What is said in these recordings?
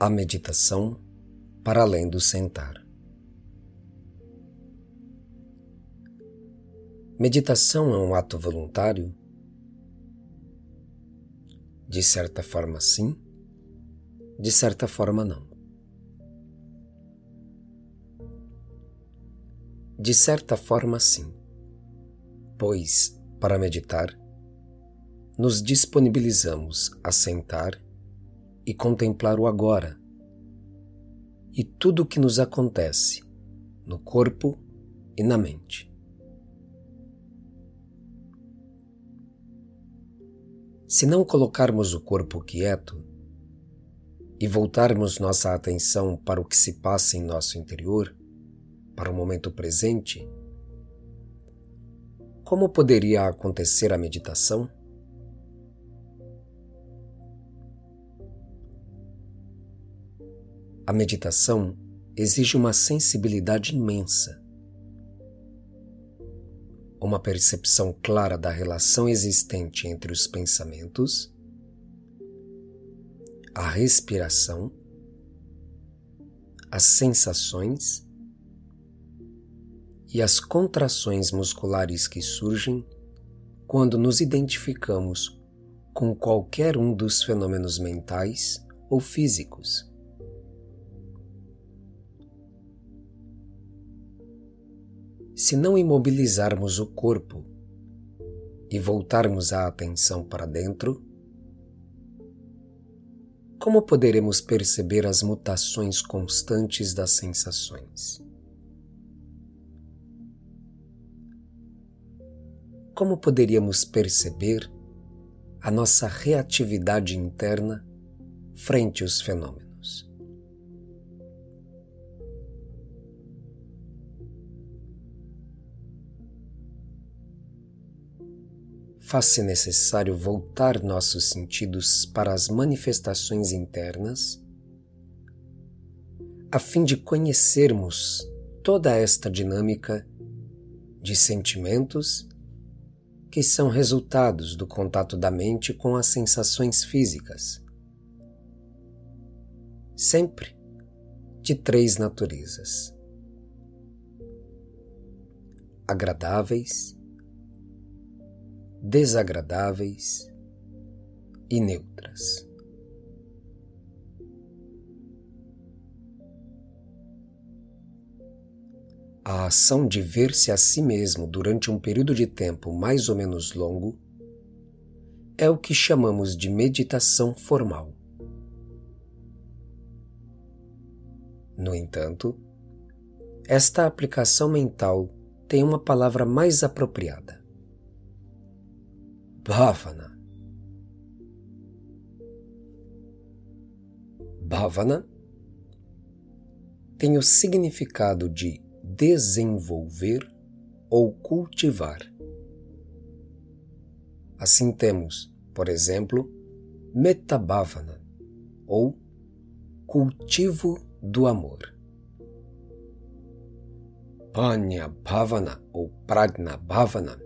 A meditação para além do sentar. Meditação é um ato voluntário? De certa forma, sim, de certa forma, não. De certa forma, sim, pois, para meditar, nos disponibilizamos a sentar e contemplar o agora e tudo o que nos acontece no corpo e na mente. Se não colocarmos o corpo quieto e voltarmos nossa atenção para o que se passa em nosso interior, para o momento presente, como poderia acontecer a meditação? A meditação exige uma sensibilidade imensa, uma percepção clara da relação existente entre os pensamentos, a respiração, as sensações e as contrações musculares que surgem quando nos identificamos com qualquer um dos fenômenos mentais ou físicos. Se não imobilizarmos o corpo e voltarmos a atenção para dentro, como poderemos perceber as mutações constantes das sensações? Como poderíamos perceber a nossa reatividade interna frente aos fenômenos? Faz-se necessário voltar nossos sentidos para as manifestações internas, a fim de conhecermos toda esta dinâmica de sentimentos que são resultados do contato da mente com as sensações físicas, sempre de três naturezas: agradáveis, desagradáveis e neutras. A ação de ver-se a si mesmo durante um período de tempo mais ou menos longo é o que chamamos de meditação formal. No entanto, esta aplicação mental tem uma palavra mais apropriada Bhavana. Bhavana tem o significado de desenvolver ou cultivar. Assim temos, por exemplo, Metabhavana ou cultivo do amor. Panya Bhavana ou Prajna Bhavana,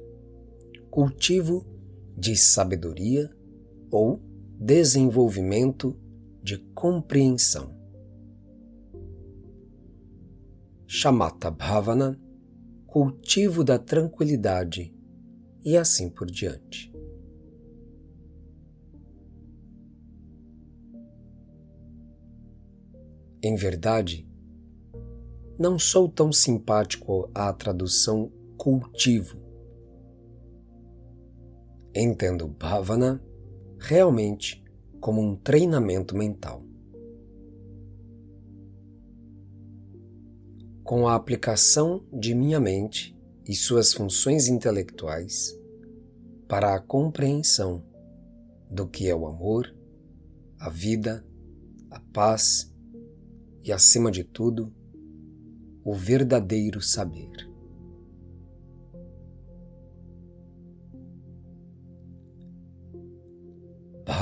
cultivo de sabedoria ou desenvolvimento de compreensão. Chamata Bhavana, cultivo da tranquilidade e assim por diante. Em verdade, não sou tão simpático à tradução cultivo Entendo Bhavana realmente como um treinamento mental. Com a aplicação de minha mente e suas funções intelectuais para a compreensão do que é o amor, a vida, a paz e, acima de tudo, o verdadeiro saber.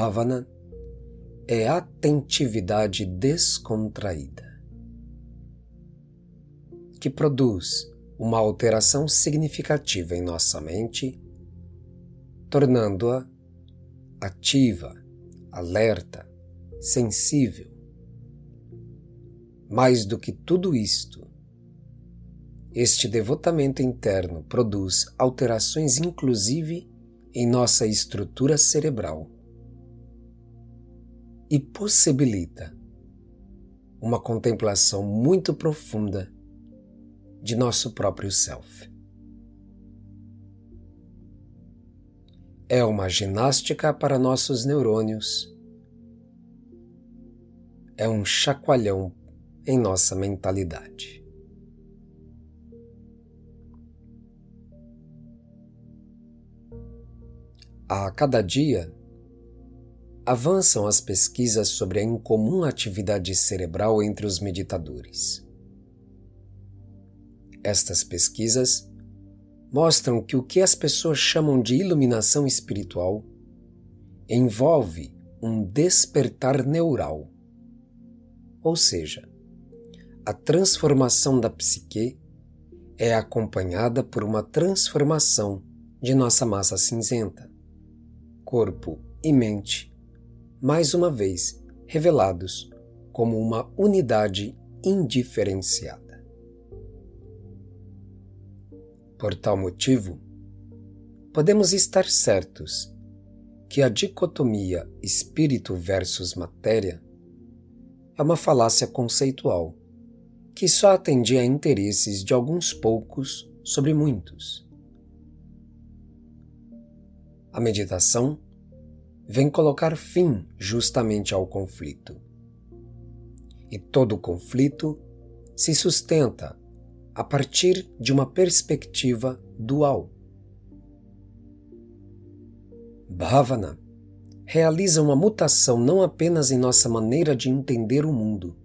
Bhavana é atentividade descontraída, que produz uma alteração significativa em nossa mente, tornando-a ativa, alerta, sensível, mais do que tudo isto, este devotamento interno produz alterações, inclusive, em nossa estrutura cerebral e possibilita uma contemplação muito profunda de nosso próprio self. É uma ginástica para nossos neurônios, é um chacoalhão em nossa mentalidade. A cada dia, avançam as pesquisas sobre a incomum atividade cerebral entre os meditadores. Estas pesquisas mostram que o que as pessoas chamam de iluminação espiritual envolve um despertar neural, ou seja, a transformação da psique é acompanhada por uma transformação de nossa massa cinzenta corpo e mente, mais uma vez revelados como uma unidade indiferenciada. Por tal motivo, podemos estar certos que a dicotomia espírito versus matéria é uma falácia conceitual que só atendia a interesses de alguns poucos sobre muitos. A meditação vem colocar fim justamente ao conflito. E todo conflito se sustenta a partir de uma perspectiva dual. Bhavana realiza uma mutação não apenas em nossa maneira de entender o mundo,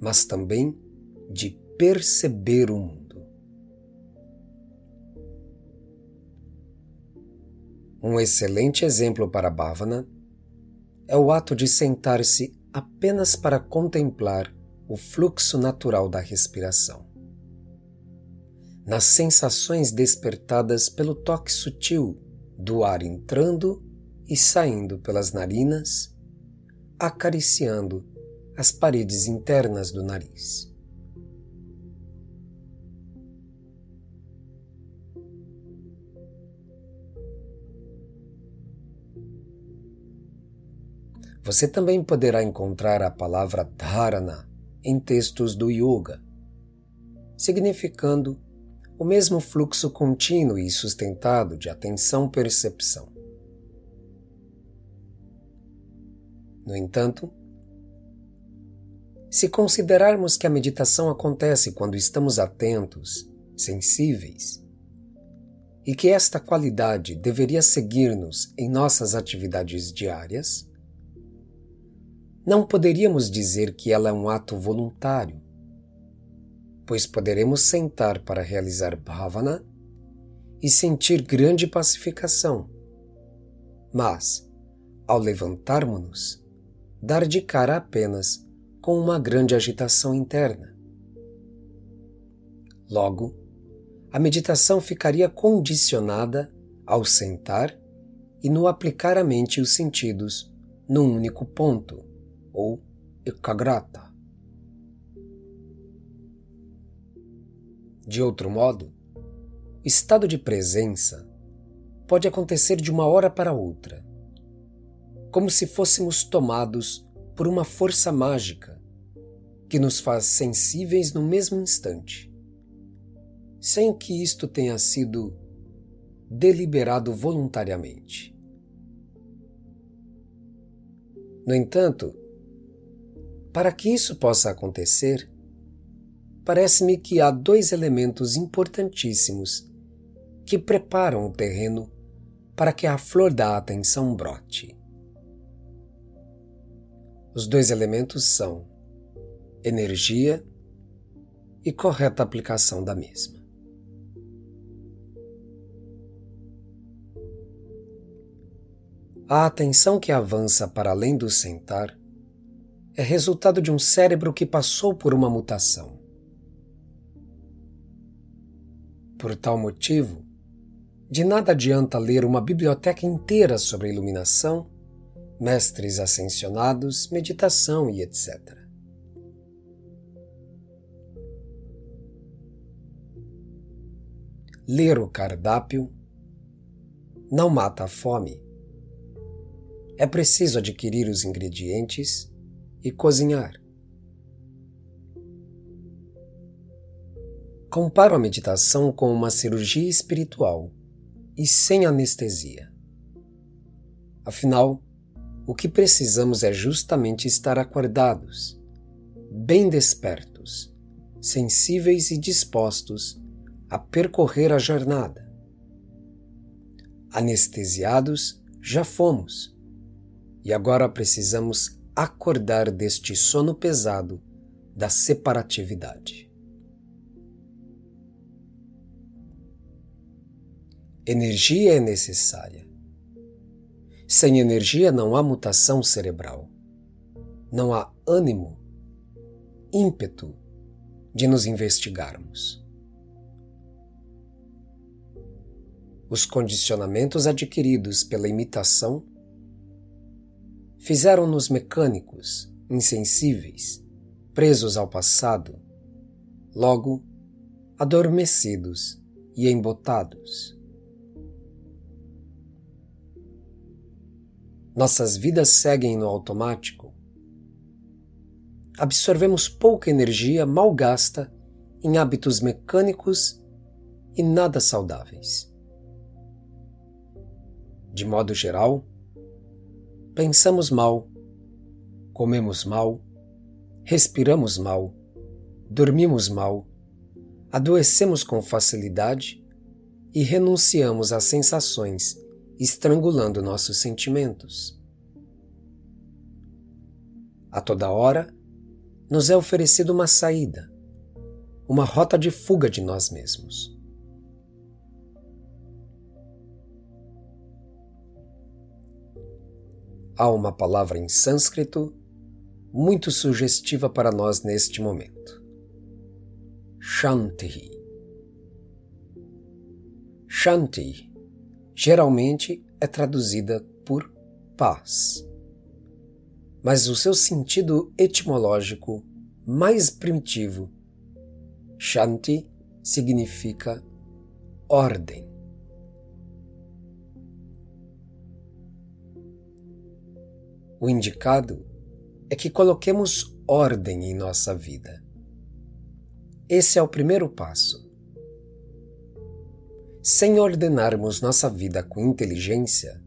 mas também de perceber o mundo. Um excelente exemplo para Bhavana é o ato de sentar-se apenas para contemplar o fluxo natural da respiração. Nas sensações despertadas pelo toque sutil do ar entrando e saindo pelas narinas, acariciando as paredes internas do nariz. Você também poderá encontrar a palavra dharana em textos do yoga, significando o mesmo fluxo contínuo e sustentado de atenção-percepção. No entanto, se considerarmos que a meditação acontece quando estamos atentos, sensíveis, e que esta qualidade deveria seguir-nos em nossas atividades diárias, não poderíamos dizer que ela é um ato voluntário, pois poderemos sentar para realizar bhavana e sentir grande pacificação. Mas, ao levantarmos-nos, dar de cara apenas com uma grande agitação interna. Logo, a meditação ficaria condicionada ao sentar e no aplicar a mente e os sentidos num único ponto ou ekagrata. De outro modo, o estado de presença pode acontecer de uma hora para outra, como se fôssemos tomados por uma força mágica que nos faz sensíveis no mesmo instante, sem que isto tenha sido deliberado voluntariamente. No entanto, para que isso possa acontecer, parece-me que há dois elementos importantíssimos que preparam o terreno para que a flor da atenção brote. Os dois elementos são energia e correta aplicação da mesma. A atenção que avança para além do sentar é resultado de um cérebro que passou por uma mutação. Por tal motivo, de nada adianta ler uma biblioteca inteira sobre iluminação, mestres ascensionados, meditação e etc. Ler o cardápio não mata a fome. É preciso adquirir os ingredientes e cozinhar. Comparo a meditação com uma cirurgia espiritual e sem anestesia. Afinal, o que precisamos é justamente estar acordados, bem despertos, sensíveis e dispostos a percorrer a jornada. Anestesiados já fomos, e agora precisamos acordar deste sono pesado da separatividade. Energia é necessária. Sem energia não há mutação cerebral. Não há ânimo, ímpeto de nos investigarmos. Os condicionamentos adquiridos pela imitação fizeram-nos mecânicos, insensíveis, presos ao passado, logo adormecidos e embotados. Nossas vidas seguem no automático. Absorvemos pouca energia mal gasta em hábitos mecânicos e nada saudáveis. De modo geral, pensamos mal, comemos mal, respiramos mal, dormimos mal, adoecemos com facilidade e renunciamos às sensações, estrangulando nossos sentimentos. A toda hora, nos é oferecida uma saída, uma rota de fuga de nós mesmos. Há uma palavra em sânscrito muito sugestiva para nós neste momento. Shanti. Shanti geralmente é traduzida por paz. Mas o seu sentido etimológico mais primitivo, Shanti significa ordem. O indicado é que coloquemos ordem em nossa vida. Esse é o primeiro passo. Sem ordenarmos nossa vida com inteligência,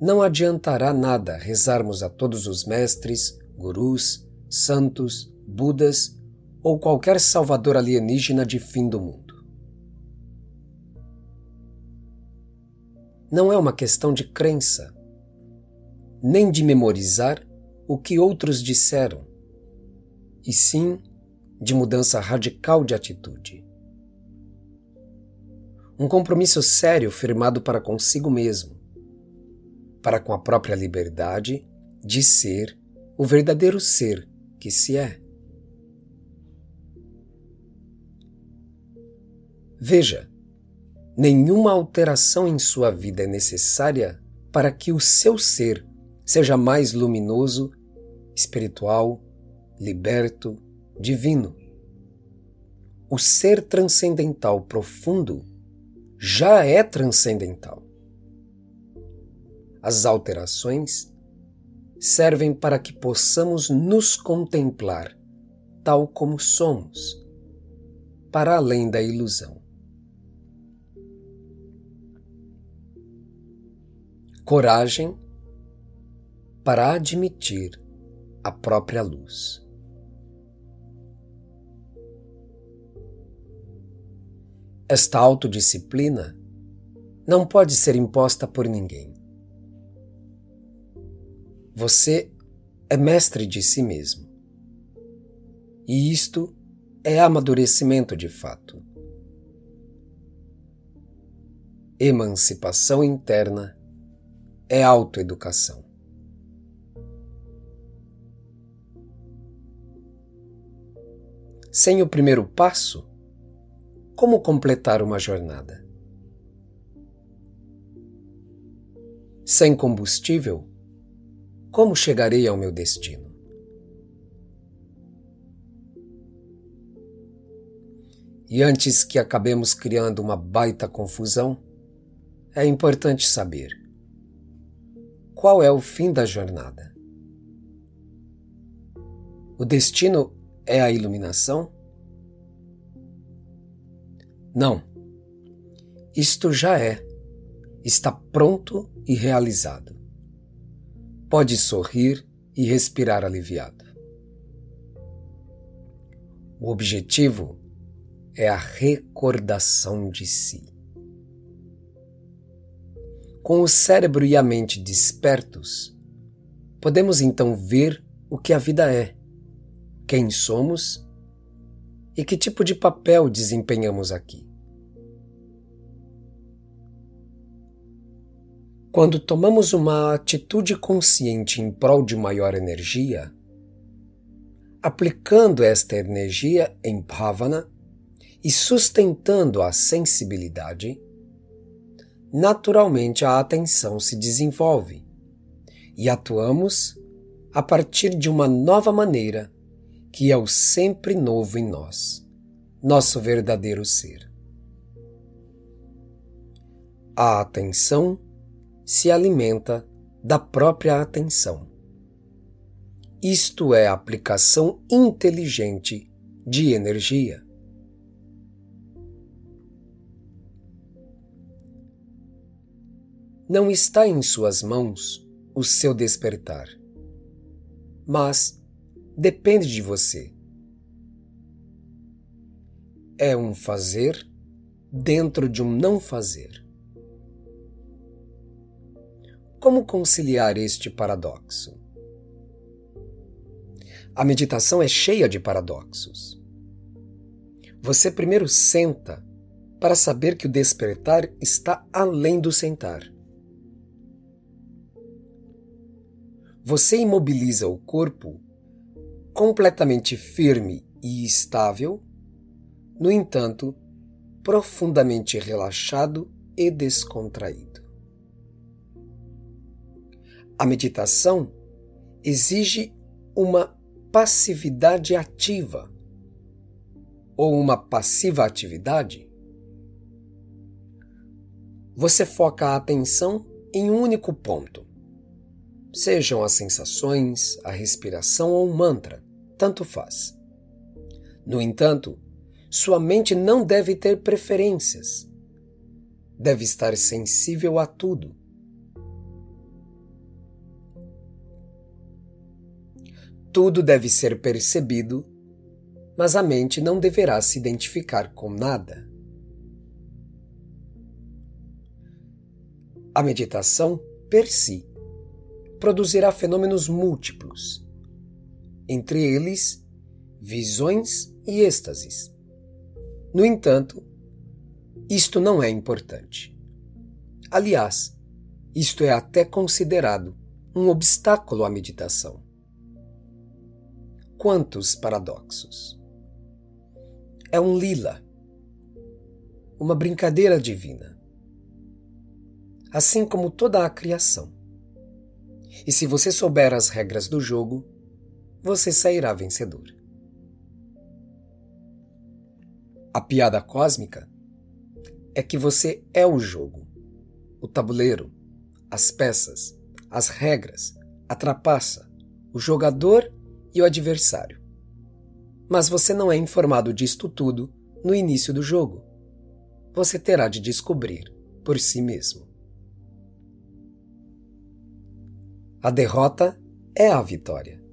não adiantará nada rezarmos a todos os mestres, gurus, santos, budas ou qualquer salvador alienígena de fim do mundo. Não é uma questão de crença, nem de memorizar o que outros disseram, e sim de mudança radical de atitude. Um compromisso sério firmado para consigo mesmo, para com a própria liberdade de ser o verdadeiro ser que se é. Veja, nenhuma alteração em sua vida é necessária para que o seu ser seja mais luminoso, espiritual, liberto, divino. O ser transcendental profundo já é transcendental. As alterações servem para que possamos nos contemplar tal como somos, para além da ilusão. Coragem para admitir a própria luz. Esta autodisciplina não pode ser imposta por ninguém. Você é mestre de si mesmo. E isto é amadurecimento de fato. Emancipação interna é autoeducação. Sem o primeiro passo, como completar uma jornada? Sem combustível, como chegarei ao meu destino? E antes que acabemos criando uma baita confusão, é importante saber qual é o fim da jornada. O destino é a iluminação? Não. Isto já é, está pronto e realizado. Pode sorrir e respirar aliviado. O objetivo é a recordação de si. Com o cérebro e a mente despertos, podemos então ver o que a vida é, quem somos e que tipo de papel desempenhamos aqui. Quando tomamos uma atitude consciente em prol de maior energia, aplicando esta energia em bhavana e sustentando a sensibilidade, naturalmente a atenção se desenvolve e atuamos a partir de uma nova maneira que é o sempre novo em nós, nosso verdadeiro ser. A atenção se alimenta da própria atenção. Isto é aplicação inteligente de energia. Não está em suas mãos o seu despertar, mas depende de você. É um fazer dentro de um não fazer. Como conciliar este paradoxo? A meditação é cheia de paradoxos. Você primeiro senta para saber que o despertar está além do sentar. Você imobiliza o corpo completamente firme e estável, no entanto, profundamente relaxado e descontraído. A meditação exige uma passividade ativa ou uma passiva atividade. Você foca a atenção em um único ponto. Sejam as sensações, a respiração ou um mantra, tanto faz. No entanto, sua mente não deve ter preferências. Deve estar sensível a tudo Tudo deve ser percebido, mas a mente não deverá se identificar com nada. A meditação, per si, produzirá fenômenos múltiplos, entre eles visões e êxtases. No entanto, isto não é importante. Aliás, isto é até considerado um obstáculo à meditação quantos paradoxos. É um lila, uma brincadeira divina, assim como toda a criação. E se você souber as regras do jogo, você sairá vencedor. A piada cósmica é que você é o jogo, o tabuleiro, as peças, as regras, a trapaça, o jogador e o adversário. Mas você não é informado disto tudo no início do jogo. Você terá de descobrir por si mesmo. A derrota é a vitória.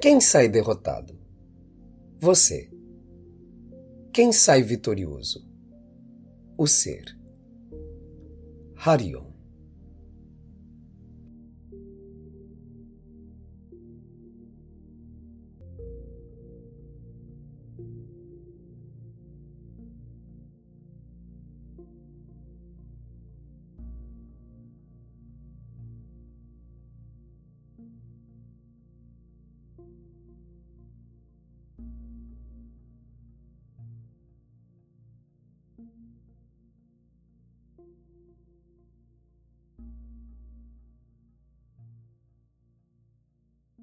Quem sai derrotado? Você. Quem sai vitorioso? O ser. Harion.